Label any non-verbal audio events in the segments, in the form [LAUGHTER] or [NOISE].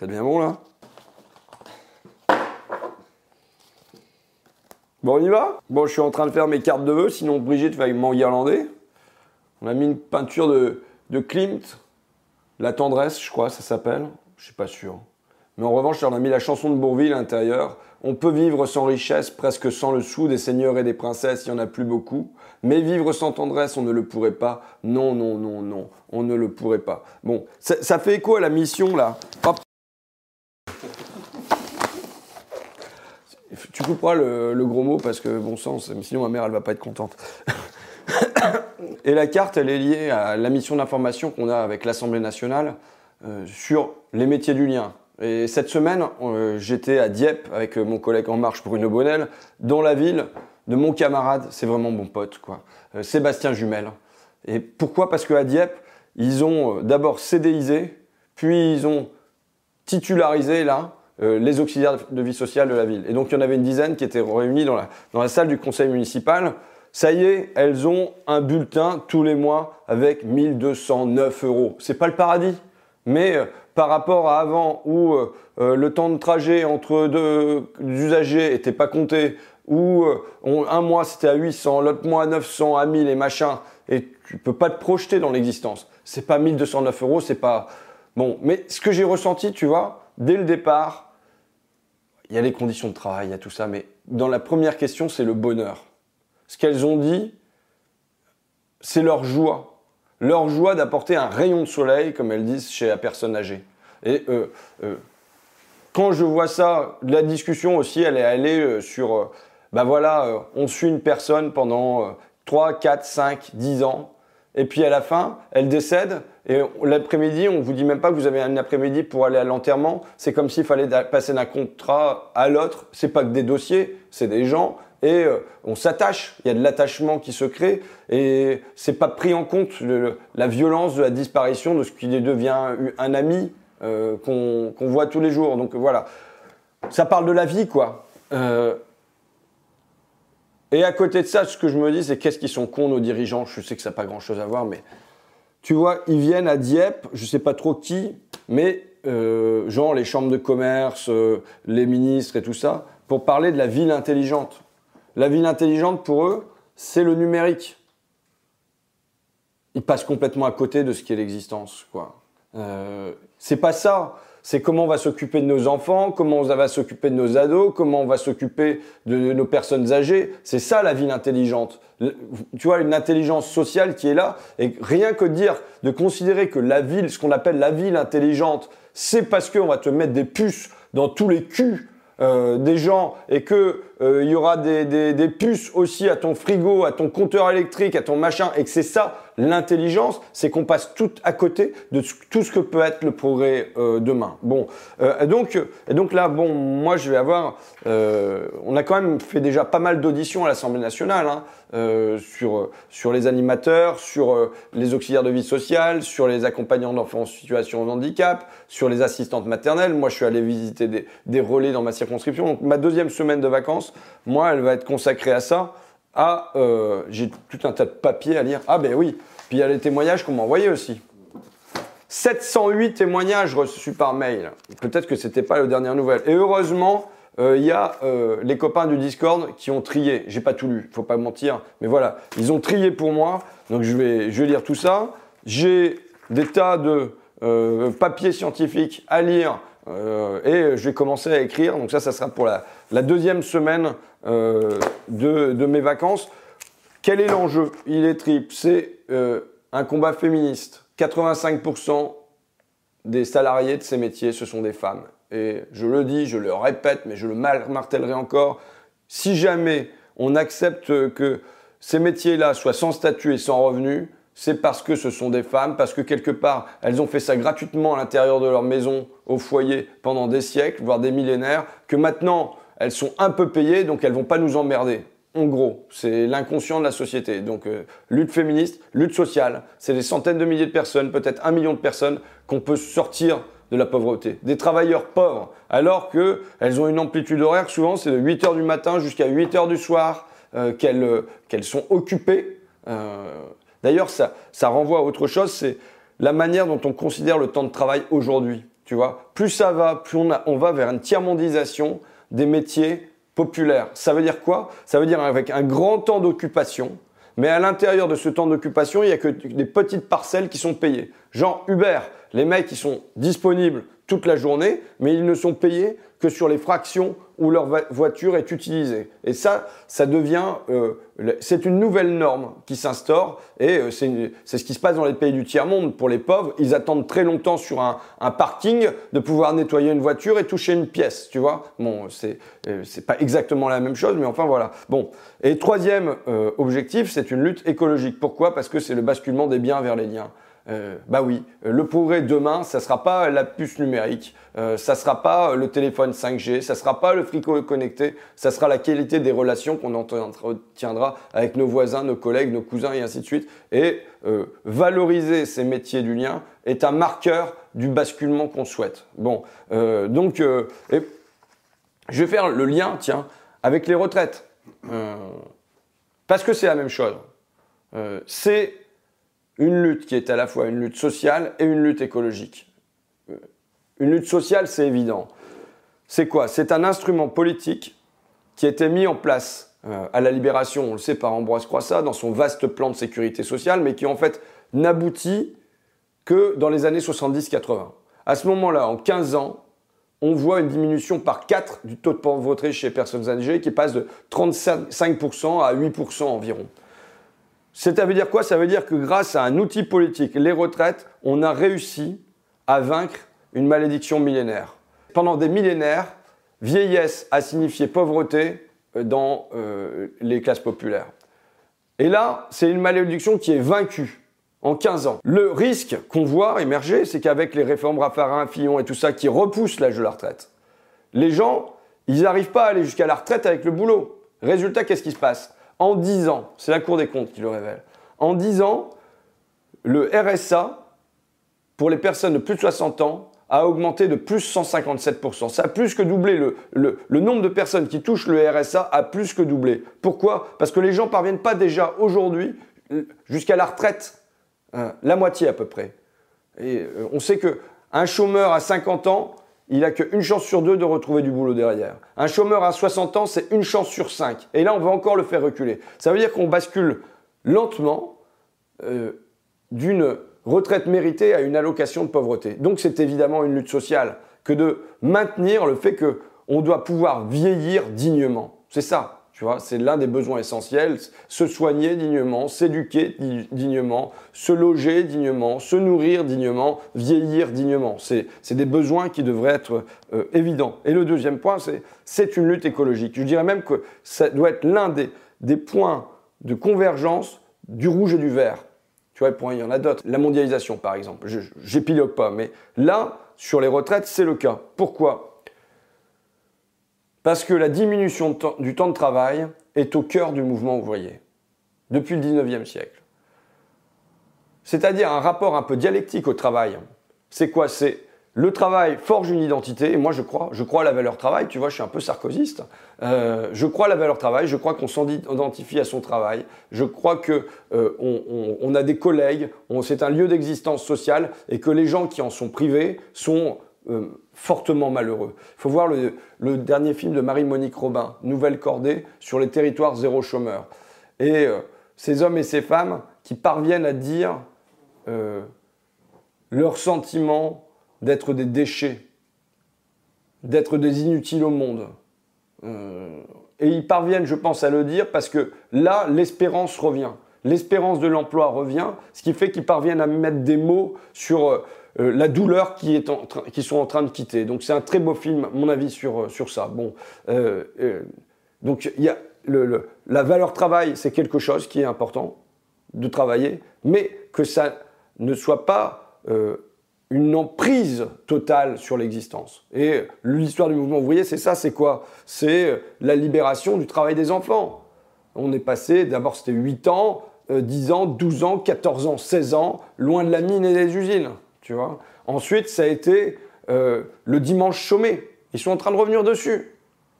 Ça devient bon là Bon, on y va? Bon, je suis en train de faire mes cartes de vœux, sinon Brigitte va m'enguirlander. On a mis une peinture de, de Klimt, La tendresse, je crois, ça s'appelle. Je suis pas sûr. Mais en revanche, on a mis la chanson de Bourville à l'intérieur. On peut vivre sans richesse, presque sans le sou, des seigneurs et des princesses, il n'y en a plus beaucoup. Mais vivre sans tendresse, on ne le pourrait pas. Non, non, non, non, on ne le pourrait pas. Bon, ça, ça fait écho à la mission là. Hop. Tu couperas le, gros mot parce que bon sens, sinon ma mère elle va pas être contente. [COUGHS] Et la carte, elle est liée à la mission d'information qu'on a avec l'Assemblée nationale euh, sur les métiers du lien. Et cette semaine, euh, j'étais à Dieppe avec euh, mon collègue En Marche Bruno Bonnel, dans la ville de mon camarade, c'est vraiment mon pote, quoi, Sébastien Jumel. Et pourquoi? Parce qu'à Dieppe, ils ont d'abord CDIsé, puis ils ont titularisé là euh, les auxiliaires de vie sociale de la ville. Et donc il y en avait une dizaine qui étaient réunis dans la, dans la salle du conseil municipal. Ça y est, elles ont un bulletin tous les mois avec 1209 euros. C'est pas le paradis, mais euh, par rapport à avant où euh, le temps de trajet entre deux usagers était pas compté, où un mois c'était à 800, l'autre mois à 900, à 1000 et machin, et tu peux pas te projeter dans l'existence. C'est pas 1209 euros, c'est pas bon. Mais ce que j'ai ressenti, tu vois, dès le départ, il y a les conditions de travail, il y a tout ça, mais dans la première question, c'est le bonheur. Ce qu'elles ont dit, c'est leur joie. Leur joie d'apporter un rayon de soleil, comme elles disent, chez la personne âgée. Et euh, euh, quand je vois ça, la discussion aussi, elle est allée euh, sur, bah voilà, on suit une personne pendant euh, 3, 4, 5, 10 ans, et puis à la fin, elle décède, et l'après-midi, on vous dit même pas que vous avez un après-midi pour aller à l'enterrement, c'est comme s'il fallait passer d'un contrat à l'autre, c'est pas que des dossiers, c'est des gens, et euh, on s'attache, il y a de l'attachement qui se crée, et c'est pas pris en compte la violence de la disparition de ce qui devient un ami euh, qu'on qu'on voit tous les jours. Donc voilà, ça parle de la vie, quoi. Euh, et à côté de ça, ce que je me dis, c'est qu'est-ce qu'ils sont cons, nos dirigeants. Je sais que ça n'a pas grand-chose à voir, mais tu vois, ils viennent à Dieppe, je sais pas trop qui, mais euh, genre les chambres de commerce, euh, les ministres et tout ça, pour parler de la ville intelligente. La ville intelligente, pour eux, c'est le numérique. Ils passent complètement à côté de ce qui est l'existence, quoi. Euh, c'est pas ça. C'est comment on va s'occuper de nos enfants, comment on va s'occuper de nos ados, comment on va s'occuper de nos personnes âgées. C'est ça la ville intelligente. Tu vois, une intelligence sociale qui est là. Et rien que de dire, de considérer que la ville, ce qu'on appelle la ville intelligente, c'est parce qu'on va te mettre des puces dans tous les culs euh, des gens et que euh, il y aura des, des, des puces aussi à ton frigo, à ton compteur électrique, à ton machin, et que c'est ça l'intelligence, c'est qu'on passe tout à côté de tout ce que peut être le progrès euh, demain. Bon, euh, donc donc là, bon, moi je vais avoir, euh, on a quand même fait déjà pas mal d'auditions à l'Assemblée nationale hein, euh, sur sur les animateurs, sur les auxiliaires de vie sociale, sur les accompagnants d'enfants en situation de handicap, sur les assistantes maternelles. Moi, je suis allé visiter des, des relais dans ma circonscription. Donc, ma deuxième semaine de vacances, moi, elle va être consacrée à ça. À, euh, j'ai tout un tas de papiers à lire. Ah ben oui. Puis il y a les témoignages qu'on m'a envoyés aussi. 708 témoignages reçus par mail. Peut-être que c'était pas la dernière nouvelle. Et heureusement, euh, il y a euh, les copains du Discord qui ont trié. J'ai pas tout lu, faut pas mentir, mais voilà, ils ont trié pour moi. Donc je vais, je vais lire tout ça. J'ai des tas de papiers scientifiques à lire et je vais commencer à écrire. Donc ça, ça sera pour la, deuxième semaine euh, de, de mes vacances. Quel est l'enjeu? Il est triple. C'est euh, un combat féministe. 85% des salariés de ces métiers, ce sont des femmes. Et je le dis, je le répète, mais je le mar- martellerai encore. Si jamais on accepte que ces métiers-là soient sans statut et sans revenu, c'est parce que ce sont des femmes, parce que quelque part, elles ont fait ça gratuitement à l'intérieur de leur maison, au foyer, pendant des siècles, voire des millénaires, que maintenant, elles sont un peu payées, donc elles vont pas nous emmerder. En gros, c'est l'inconscient de la société. Donc, euh, lutte féministe, lutte sociale, c'est des centaines de milliers de personnes, peut-être un million de personnes, qu'on peut sortir de la pauvreté. Des travailleurs pauvres, alors qu'elles ont une amplitude horaire, souvent c'est de 8 heures du matin jusqu'à 8 heures du soir, euh, qu'elles euh, qu'elles sont occupées. D'ailleurs, ça, ça renvoie à autre chose, c'est la manière dont on considère le temps de travail aujourd'hui. Tu vois. Plus ça va, plus on, on va vers une tiers-mondisation des métiers populaires. Ça veut dire quoi? Ça veut dire avec un grand temps d'occupation, mais à l'intérieur de ce temps d'occupation, il n'y a que des petites parcelles qui sont payées. Genre Uber, les mecs qui sont disponibles toute la journée, mais ils ne sont payés que sur les fractions où leur voiture est utilisée. Et ça, ça devient, euh, c'est une nouvelle norme qui s'instaure et euh, c'est ce qui se passe dans les pays du tiers-monde. Pour les pauvres, ils attendent très longtemps sur un, parking de pouvoir nettoyer une voiture et toucher une pièce, tu vois. Bon, c'est euh, c'est pas exactement la même chose, mais enfin voilà. Bon. Et troisième objectif, c'est une lutte écologique. Pourquoi? Parce que c'est le basculement des biens vers les liens. Euh, bah oui, euh, le progrès demain, ça sera pas la puce numérique, euh, ça sera pas le téléphone 5G, ça sera pas le frigo connecté, ça sera la qualité des relations qu'on entretiendra avec nos voisins, nos collègues, nos cousins et ainsi de suite. Et valoriser ces métiers du lien est un marqueur du basculement qu'on souhaite. Bon, donc, je vais faire le lien, tiens, avec les retraites, parce que c'est la même chose. c'est une lutte qui est à la fois une lutte sociale et une lutte écologique. Euh, une lutte sociale, c'est évident. C'est quoi? C'est un instrument politique qui a été mis en place euh, à la libération, on le sait par Ambroise Croissat, dans son vaste plan de sécurité sociale, mais qui en fait n'aboutit que dans les années 70-80. À ce moment-là, en 15 ans, on voit une diminution par 4 du taux de pauvreté chez les personnes âgées qui passe de 35% à 8% environ. Ça veut dire quoi? Ça veut dire que grâce à un outil politique, les retraites, on a réussi à vaincre une malédiction millénaire. Pendant des millénaires, vieillesse a signifié pauvreté euh, dans euh, les classes populaires. Et là, c'est une malédiction qui est vaincue en 15 ans. Le risque qu'on voit émerger, c'est qu'avec les réformes Raffarin, Fillon et tout ça qui repoussent l'âge de la retraite, les gens, ils n'arrivent pas à aller jusqu'à la retraite avec le boulot. Résultat, qu'est-ce qui se passe? En 10 ans, c'est la Cour des comptes qui le révèle, en 10 ans, le RSA, pour les personnes de plus de 60 ans, a augmenté de plus 157%. Ça a plus que doublé. Le, le, nombre de personnes qui touchent le RSA a plus que doublé. Pourquoi? Parce que les gens ne parviennent pas déjà aujourd'hui jusqu'à la retraite, hein, la moitié à peu près. Et euh, on sait qu'un chômeur à 50 ans, il a qu'une chance sur deux de retrouver du boulot derrière. Un chômeur à 60 ans, c'est une chance sur cinq. Et là, on va encore le faire reculer. Ça veut dire qu'on bascule lentement euh, d'une retraite méritée à une allocation de pauvreté. Donc c'est évidemment une lutte sociale que de maintenir le fait qu'on doit pouvoir vieillir dignement. C'est ça c'est l'un des besoins essentiels. Se soigner dignement, s'éduquer dignement, se loger dignement, se nourrir dignement, vieillir dignement. C'est des besoins qui devraient être euh, évidents. Et le deuxième point, c'est une lutte écologique. Je dirais même que ça doit être l'un des, points de convergence du rouge et du vert. Tu vois, il y en a d'autres. La mondialisation, par exemple. Je n'épilogue pas, mais là, sur les retraites, c'est le cas. Pourquoi? Parce que la diminution du temps de travail est au cœur du mouvement ouvrier, depuis le 19e siècle. C'est-à-dire un rapport un peu dialectique au travail. C'est quoi? C'est le travail forge une identité, et moi je crois, je crois à la valeur travail, tu vois, je suis un peu sarkozyste. Euh, je crois à la valeur travail, je crois qu'on s'identifie à son travail, je crois qu'on euh, a des collègues, c'est un lieu d'existence sociale, et que les gens qui en sont privés sont euh, fortement malheureux. Il faut voir le, dernier film de Marie-Monique Robin, Nouvelle Cordée, sur les territoires zéro chômeur. Et euh, ces hommes et ces femmes qui parviennent à dire euh, leur sentiment d'être des déchets, d'être des inutiles au monde. et ils parviennent, je pense, à le dire parce que là, l'espérance revient. L'espérance de l'emploi revient, ce qui fait qu'ils parviennent à mettre des mots sur euh, la douleur qui est en sont en train de quitter. Donc c'est un très beau film, mon avis, sur, euh, sur ça. Bon, euh, donc il y a la valeur travail, c'est quelque chose qui est important de travailler, mais que ça ne soit pas une emprise totale sur l'existence. Et l'histoire du mouvement ouvrier, c'est ça, c'est quoi? C'est la libération du travail des enfants. On est passé, d'abord c'était 8 ans, 10 ans, 12 ans, 14 ans, 16 ans, loin de la mine et des usines. Ensuite, ça a été euh, le dimanche chômé. Ils sont en train de revenir dessus.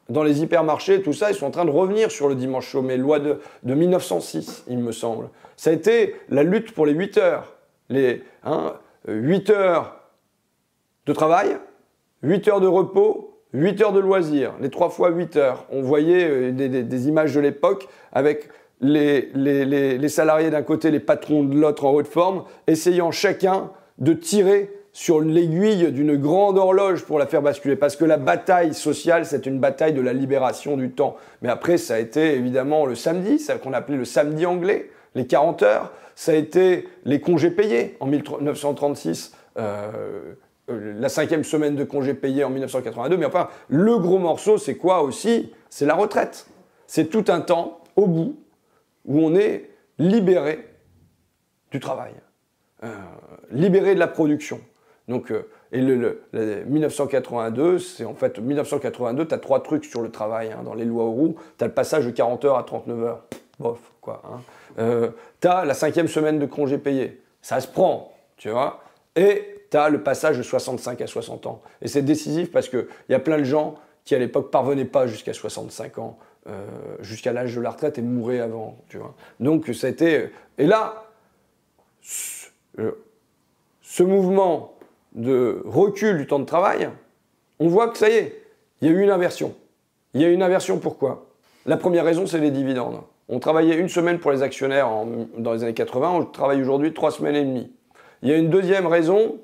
Dans les hypermarchés, tout ça, ils sont en train de revenir sur le dimanche chômé, loi de, 1906, il me semble. Ça a été la lutte pour les 8 heures. Les 8 hein, heures de travail, 8 heures de repos, 8 heures de loisirs, les 3 fois 8 heures. On voyait euh, des, images de l'époque avec les, les salariés d'un côté, les patrons de l'autre en haute forme, essayant chacun de tirer sur l'aiguille d'une grande horloge pour la faire basculer. Parce que la bataille sociale, c'est une bataille de la libération du temps. Mais après, ça a été évidemment le samedi, ça qu'on appelait le samedi anglais, les 40 heures. Ça a été les congés payés en 1936. Euh, euh, la cinquième semaine de congés payés en 1982. Mais enfin, le gros morceau, c'est quoi aussi? C'est la retraite. C'est tout un temps, au bout, où on est libéré du travail, libéré de la production. Donc, euh, et le, 1982, c'est en fait 1982, tu as trois trucs sur le travail hein, dans les lois Roux. Tu as le passage de 40 heures à 39 heures. Bof, quoi. Hein. Euh, tu as la cinquième semaine de congé payé. Ça se prend, tu vois. Et tu as le passage de 65 à 60 ans. Et c'est décisif parce qu'il y a plein de gens qui, à l'époque, parvenaient pas jusqu'à 65 ans, euh, jusqu'à l'âge de la retraite et mouraient avant, tu vois. Donc, ça a été... Et là, ce mouvement de recul du temps de travail, on voit que ça y est, il y a eu une inversion. Il y a eu une inversion pourquoi? La première raison, c'est les dividendes. On travaillait une semaine pour les actionnaires dans les années 80, on travaille aujourd'hui trois semaines et demie. Il y a une deuxième raison,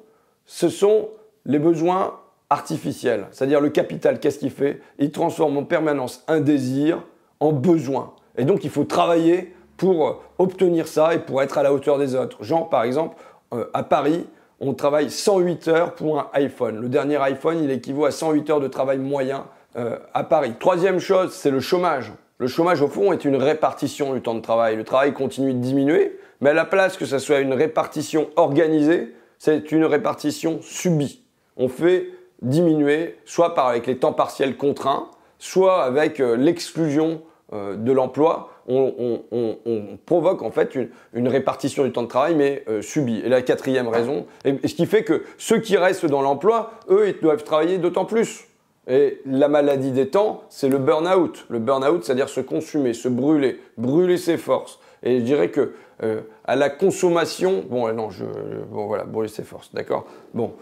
ce sont les besoins artificiels. C'est-à-dire le capital, qu'est-ce qu'il fait? Il transforme en permanence un désir en besoin. Et donc il faut travailler pour obtenir ça et pour être à la hauteur des autres. Genre, par exemple, euh, à Paris, on travaille 108 heures pour un iPhone. Le dernier iPhone, il équivaut à 108 heures de travail moyen euh, à Paris. Troisième chose, c'est le chômage. Le chômage, au fond, est une répartition du temps de travail. Le travail continue de diminuer, mais à la place que ce soit une répartition organisée, c'est une répartition subie. On fait diminuer, soit avec les temps partiels contraints, soit avec euh, l'exclusion de l'emploi, on, provoque en fait une, répartition du temps de travail, mais euh, subie. Et la quatrième raison, ce qui fait que ceux qui restent dans l'emploi, eux, ils doivent travailler d'autant plus. Et la maladie des temps, c'est le burn-out. Le burn-out, c'est-à-dire se consumer, se brûler, brûler ses forces. Et je dirais que euh, à la consommation, bon, non, je, bon voilà, brûler ses forces, d'accord. Bon,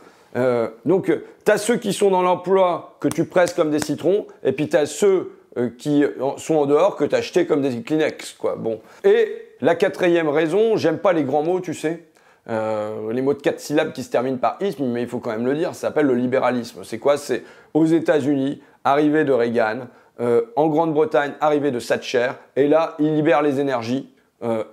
donc, tu as ceux qui sont dans l'emploi que tu presses comme des citrons, et puis tu as ceux euh, qui sont en dehors que tu as acheté comme des Kleenex, quoi. Bon. Et la quatrième raison, j'aime pas les grands mots, tu sais. Euh, les mots de quatre syllabes qui se terminent par isme, mais il faut quand même le dire, ça s'appelle le libéralisme. C'est quoi? C'est aux États-Unis, arrivée de Reagan, euh, en Grande-Bretagne, arrivée de Thatcher, et là, il libère les énergies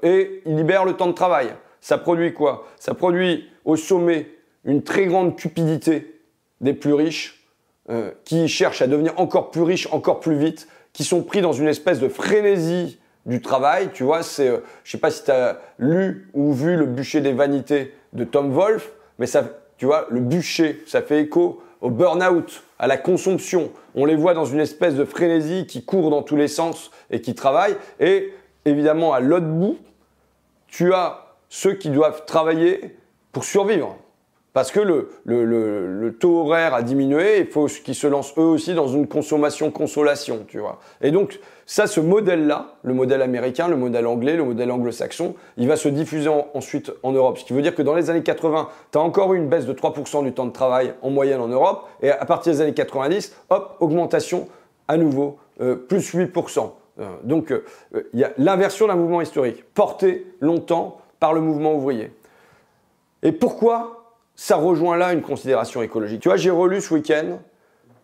et il libère le temps de travail. Ça produit quoi? Ça produit au sommet une très grande cupidité des plus riches, euh, qui cherchent à devenir encore plus riches, encore plus vite, qui sont pris dans une espèce de frénésie du travail. Tu vois, c'est, euh, sais pas si tu as lu ou vu le bûcher des vanités de Tom Wolfe, mais ça, tu vois, le bûcher, ça fait écho au burn-out, à la consomption. On les voit dans une espèce de frénésie qui court dans tous les sens et qui travaille. Et évidemment, à l'autre bout, tu as ceux qui doivent travailler pour survivre. Parce que le, taux horaire a diminué, il faut qu'ils se lancent eux aussi dans une consommation-consolation, tu vois. Et donc, ça, ce modèle-là, le modèle américain, le modèle anglais, le modèle anglo-saxon, il va se diffuser ensuite en Europe. Ce qui veut dire que dans les années 80, tu as encore eu une baisse de 3% du temps de travail en moyenne en Europe, et à partir des années 90, hop, augmentation à nouveau, euh, plus 8%. Euh, donc, euh, il y a l'inversion d'un mouvement historique, porté longtemps par le mouvement ouvrier. Et pourquoi ça rejoint là une considération écologique. Tu vois, j'ai relu ce week-end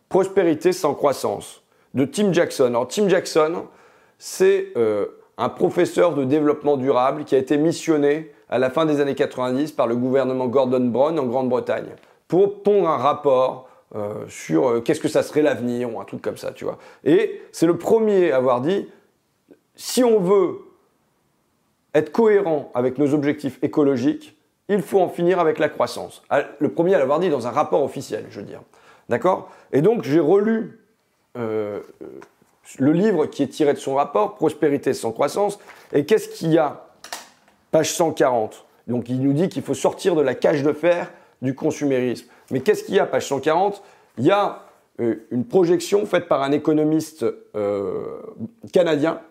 Prospérité sans croissance de Tim Jackson. Alors, Tim Jackson, c'est euh, un professeur de développement durable qui a été missionné à la fin des années 90 par le gouvernement Gordon Brown en Grande-Bretagne pour pondre un rapport euh, sur euh, qu'est-ce que ça serait l'avenir ou un truc comme ça, tu vois. Et c'est le premier à avoir dit si on veut être cohérent avec nos objectifs écologiques, il faut en finir avec la croissance. Ah, le premier à l'avoir dit dans un rapport officiel, je veux dire. D'accord? Et donc j'ai relu euh, le livre qui est tiré de son rapport, Prospérité sans croissance. Et qu'est-ce qu'il y a? Page 140. Donc il nous dit qu'il faut sortir de la cage de fer du consumérisme. Mais qu'est-ce qu'il y a, page 140 Il y a euh, une projection faite par un économiste euh, canadien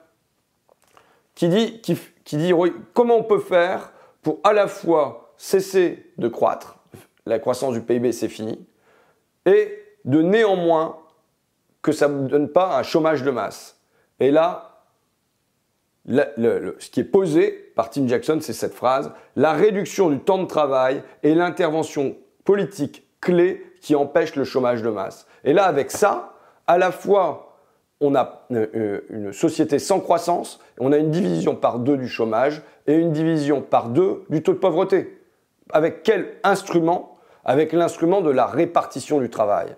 qui dit, qui dit comment on peut faire pour à la fois cesser de croître, la croissance du PIB c'est fini, et de néanmoins que ça ne donne pas un chômage de masse. Et là, ce qui est posé par Tim Jackson, c'est cette phrase, la réduction du temps de travail est l'intervention politique clé qui empêche le chômage de masse. Et là, avec ça, à la fois, on a euh, euh, une société sans croissance, on a une division par deux du chômage et une division par deux du taux de pauvreté. Avec quel instrument? Avec l'instrument de la répartition du travail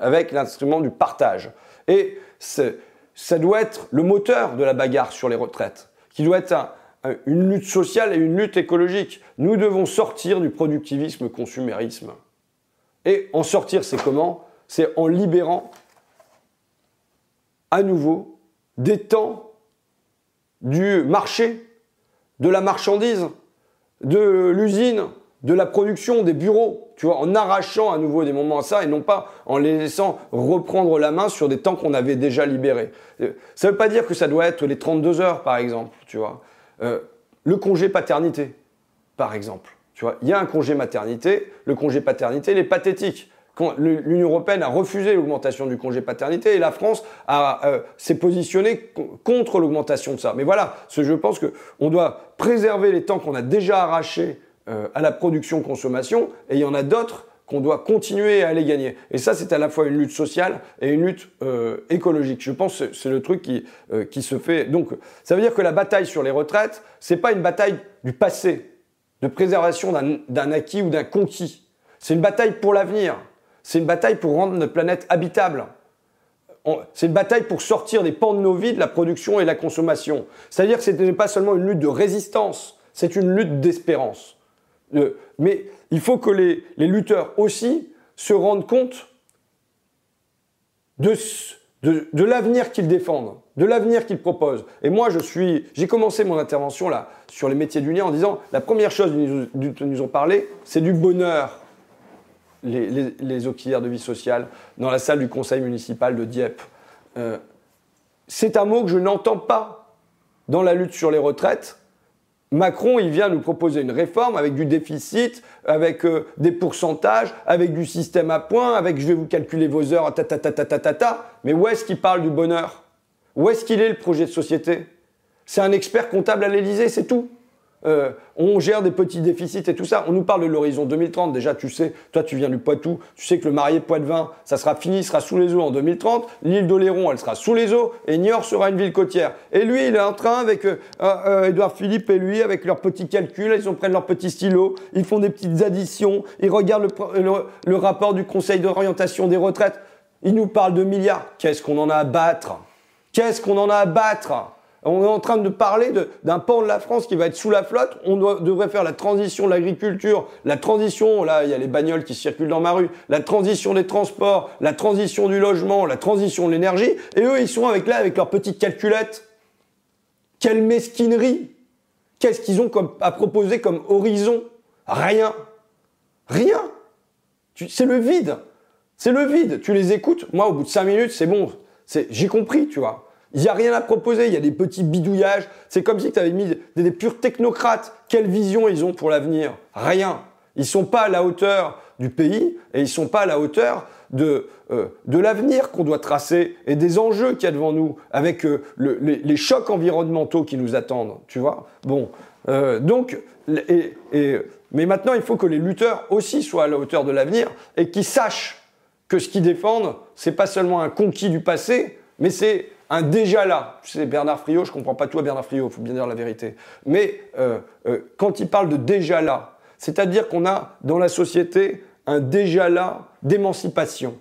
avec l'instrument du partage. Et ça doit être le moteur de la bagarre sur les retraites, qui doit être une lutte sociale et une lutte écologique. Nous devons sortir du productivisme consumérisme. Et en sortir, c'est comment? C'est en libérant à nouveau des temps du marché, de la marchandise, de l'usine, de la production, des bureaux, tu vois, en arrachant à nouveau des moments à ça et non pas en les laissant reprendre la main sur des temps qu'on avait déjà libérés. Euh, ça ne veut pas dire que ça doit être les 32 heures, par exemple, tu vois. Euh, le congé paternité, par exemple. Tu vois, il y a un congé maternité, le congé paternité, il est pathétique. L'Union européenne a refusé l'augmentation du congé paternité et la France euh, s'est positionnée contre l'augmentation de ça. Mais voilà, je pense qu'on doit préserver les temps qu'on a déjà arrachés euh, à la production-consommation, et il y en a d'autres qu'on doit continuer à aller gagner. Et ça, c'est à la fois une lutte sociale et une lutte euh, écologique. Je pense que c'est le truc qui, euh, qui se fait. Donc, ça veut dire que la bataille sur les retraites, c'est pas une bataille du passé, de préservation d'un acquis ou d'un conquis. C'est une bataille pour l'avenir. C'est une bataille pour rendre notre planète habitable. C'est une bataille pour sortir des pans de nos vies de la production et de la consommation. C'est-à-dire que ce n'est pas seulement une lutte de résistance, c'est une lutte d'espérance mais il faut que les, lutteurs aussi se rendent compte de, l'avenir qu'ils défendent, de l'avenir qu'ils proposent. Et moi, je suis, j'ai commencé mon intervention là sur les métiers du lien en disant la première chose dont ils nous ont parlé, c'est du bonheur. Les, auxiliaires de vie sociale dans la salle du conseil municipal de Dieppe. Euh, c'est un mot que je n'entends pas dans la lutte sur les retraites Macron, il vient nous proposer une réforme avec du déficit, avec euh, des pourcentages, avec du système à points, avec je vais vous calculer vos heures, ta ta ta ta ta ta ta. Mais où est-ce qu'il parle du bonheur? Où est-ce qu'il est le projet de société? C'est un expert comptable à l'Élysée, c'est tout. Euh, on gère des petits déficits et tout ça. On nous parle de l'horizon 2030. Déjà, tu sais, toi, tu viens du Poitou, tu sais que le marié Poitevin, ça sera fini, sera sous les eaux en 2030. L'île d'Oléron, elle sera sous les eaux et Niort sera une ville côtière. Et lui, il est en train avec euh, euh Edouard Philippe et lui, avec leurs petits calculs, ils ont prennent leurs petits stylos, ils font des petites additions, ils regardent le, rapport du Conseil d'orientation des retraites. Ils nous parlent de milliards. Qu'est-ce qu'on en a à battre? Qu'est-ce qu'on en a à battre? On est en train de parler d'un pan de la France qui va être sous la flotte. On devrait faire la transition de l'agriculture, la transition, là, il y a les bagnoles qui circulent dans ma rue, la transition des transports, la transition du logement, la transition de l'énergie. Et eux, ils sont avec là, avec leurs petites calculettes. Quelle mesquinerie Qu'est-ce qu'ils ont à proposer comme horizon? Rien. Rien. C'est le vide. C'est le vide. Tu les écoutes. Moi, au bout de cinq minutes, c'est bon. J'ai compris, tu vois. Il n'y a rien à proposer, il y a des petits bidouillages. C'est comme si tu avais mis des, purs technocrates. Quelle vision ils ont pour l'avenir? Rien. Ils ne sont pas à la hauteur du pays et ils ne sont pas à la hauteur de, euh, de l'avenir qu'on doit tracer et des enjeux qu'il y a devant nous avec euh, les, chocs environnementaux qui nous attendent. Tu vois? Bon. Euh, donc, et, mais maintenant, il faut que les lutteurs aussi soient à la hauteur de l'avenir et qu'ils sachent que ce qu'ils défendent, c'est pas seulement un conquis du passé, mais c'est un déjà là. C'est Bernard Friot, je comprends pas tout à Bernard Friot, il faut bien dire la vérité. Mais euh, euh, quand il parle de déjà là, c'est-à-dire qu'on a dans la société un déjà là d'émancipation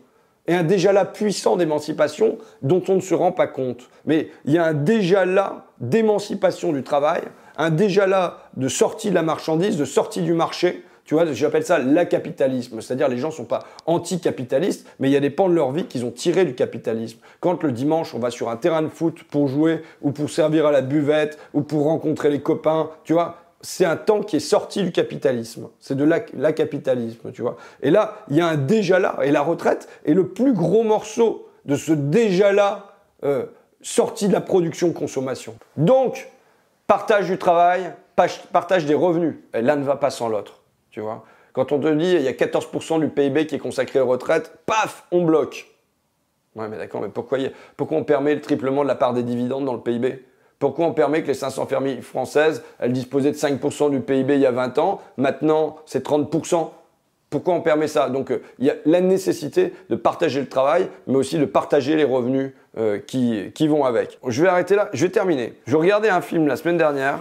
et un déjà là puissant d'émancipation dont on ne se rend pas compte. Mais il y a un déjà là d'émancipation du travail, un déjà là de sortie de la marchandise, de sortie du marché, tu vois, j'appelle ça l'acapitalisme. C'est-à-dire les gens ne sont pas anticapitalistes, mais il y a des pans de leur vie qu'ils ont tirés du capitalisme. Quand le dimanche, on va sur un terrain de foot pour jouer, ou pour servir à la buvette, ou pour rencontrer les copains, tu vois, c'est un temps qui est sorti du capitalisme. C'est de l'acapitalisme, tu vois. Et là, il y a un déjà là. Et la retraite est le plus gros morceau de ce déjà là euh, sorti de la production-consommation. Donc, partage du travail, partage des revenus. Et l'un ne va pas sans l'autre. Tu vois Quand on te dit il y a 14% du PIB qui est consacré aux retraites, paf, on bloque. Ouais, mais d'accord, mais pourquoi, pourquoi on permet le triplement de la part des dividendes dans le PIB Pourquoi on permet que les 500 familles françaises, elles disposaient de 5% du PIB il y a 20 ans, maintenant c'est 30% pourquoi on permet ça? Donc euh, il y a la nécessité de partager le travail, mais aussi de partager les revenus euh, qui, qui vont avec. Je vais arrêter là, je vais terminer. Je regardais un film la semaine dernière,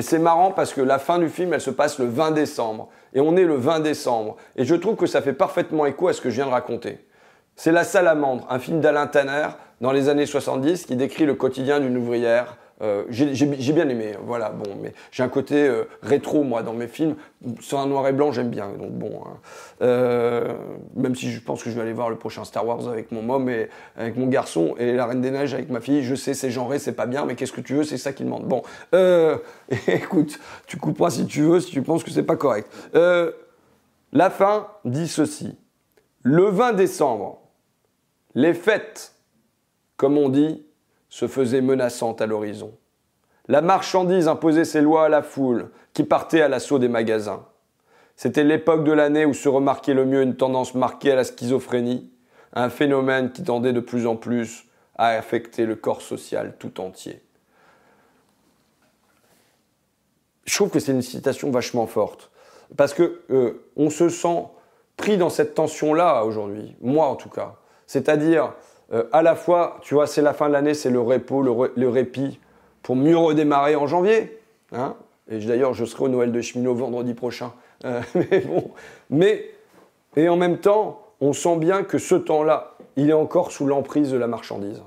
et c'est marrant parce que la fin du film, elle se passe le 20 décembre. Et on est le 20 décembre. Et je trouve que ça fait parfaitement écho à ce que je viens de raconter. C'est La Salamandre, un film d'Alain Tanner dans les années 70 qui décrit le quotidien d'une ouvrière euh, j'ai bien aimé, voilà, bon, mais j'ai un côté euh, rétro, moi, dans mes films. Sur un noir et blanc, j'aime bien, donc bon. Hein. Euh, même si je pense que je vais aller voir le prochain Star Wars avec mon môme et avec mon garçon, et La Reine des Neiges avec ma fille, je sais, c'est genré, c'est pas bien, mais qu'est-ce que tu veux, c'est ça qui demande. Bon, [LAUGHS] écoute, tu couperas si tu veux, si tu penses que c'est pas correct. la fin dit ceci. Le 20 décembre, les fêtes, comme on dit, se faisait menaçante à l'horizon. La marchandise imposait ses lois à la foule, qui partait à l'assaut des magasins. C'était l'époque de l'année où se remarquait le mieux une tendance marquée à la schizophrénie, un phénomène qui tendait de plus en plus à affecter le corps social tout entier. Je trouve que c'est une citation vachement forte, parce que euh, on se sent pris dans cette tension-là aujourd'hui, moi en tout cas. C'est-à-dire, euh, à la fois, tu vois, c'est la fin de l'année, c'est le repos, le, répit, pour mieux redémarrer en janvier. Hein et d'ailleurs, je serai au Noël de cheminot vendredi prochain. Euh, [LAUGHS] mais bon, mais, et en même temps, on sent bien que ce temps-là, il est encore sous l'emprise de la marchandise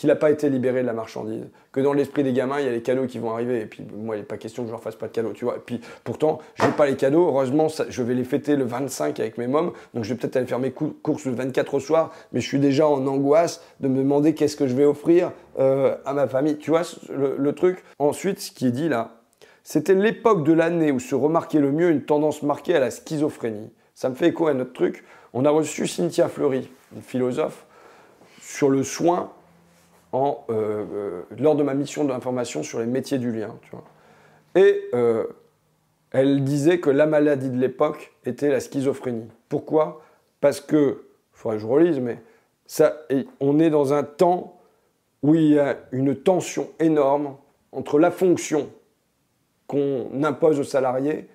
qu'il n'a pas été libéré de la marchandise, que dans l'esprit des gamins, il y a les cadeaux qui vont arriver, et puis moi, il n'est pas question que je leur fasse pas de cadeaux, tu vois. Et puis pourtant, je n'ai pas les cadeaux, heureusement, je vais les fêter le 25 avec mes mômes, donc je vais peut-être aller faire mes courses le 24 au soir, mais je suis déjà en angoisse de me demander qu'est-ce que je vais offrir euh, à ma famille, tu vois, le, truc. Ensuite, ce qui est dit là, c'était l'époque de l'année où se remarquait le mieux une tendance marquée à la schizophrénie. Ça me fait écho à notre truc. On a reçu Cynthia Fleury, une philosophe, sur le soin euh, euh, lors de ma mission d'information sur les métiers du lien. Tu vois. Et euh, elle disait que la maladie de l'époque était la schizophrénie. Pourquoi? Parce que, il faudrait que je relise, mais ça, on est dans un temps où il y a une tension énorme entre la fonction qu'on impose aux salariés,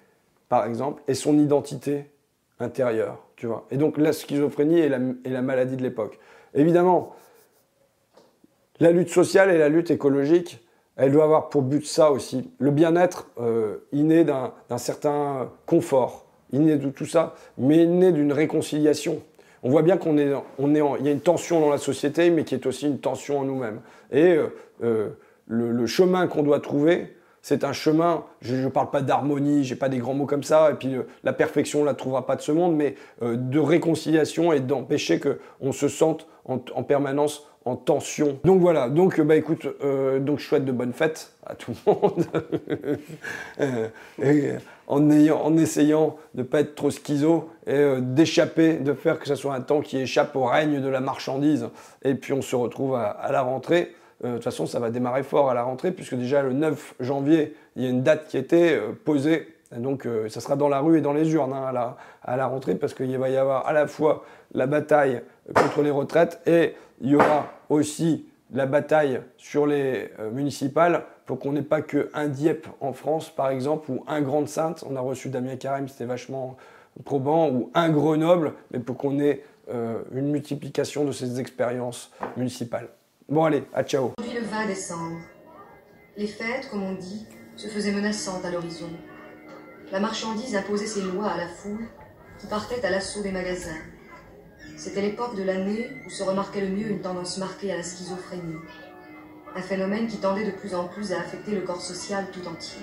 par exemple, et son identité intérieure. Tu vois. Et donc la schizophrénie est la, est la maladie de l'époque. Évidemment, la lutte sociale et la lutte écologique, elle doit avoir pour but ça aussi. Le bien-être euh, inné d'un certain confort, inné de tout ça, mais inné d'une réconciliation. On voit bien qu'on est, il y a une tension dans la société, mais qui est aussi une tension en nous-mêmes. Et euh, euh, le, chemin qu'on doit trouver, c'est un chemin, je ne parle pas d'harmonie, j'ai pas des grands mots comme ça, et puis la perfection, on la trouvera pas de ce monde, mais de réconciliation et d'empêcher qu'on se sente en, en permanence en tension. Donc voilà, donc bah écoute, euh, donc je souhaite de bonnes fêtes à tout le monde. [LAUGHS] Euh, en, ayant, en essayant de pas être trop schizo et euh, d'échapper, de faire que ce soit un temps qui échappe au règne de la marchandise. Et puis on se retrouve à, la rentrée. de toute façon, ça va démarrer fort à la rentrée, puisque déjà le 9 janvier, il y a une date qui été posée. donc ça sera dans la rue et dans les urnes hein, à, la, à la rentrée, parce qu'il va y avoir à la fois la bataille contre les retraites et il y aura aussi la bataille sur les euh, municipales pour qu'on n'ait pas qu'un Dieppe en France, par exemple, ou un Grande Sainte. On a reçu Damien Carême, c'était vachement probant, ou un Grenoble, mais pour qu'on ait euh, une multiplication de ces expériences municipales. Bon, allez, à ciao. Aujourd'hui, le 20 décembre, les fêtes, comme on dit, se faisaient menaçantes à l'horizon. La marchandise imposait ses lois à la foule qui partait à l'assaut des magasins. C'était l'époque de l'année où se remarquait le mieux une tendance marquée à la schizophrénie, un phénomène qui tendait de plus en plus à affecter le corps social tout entier.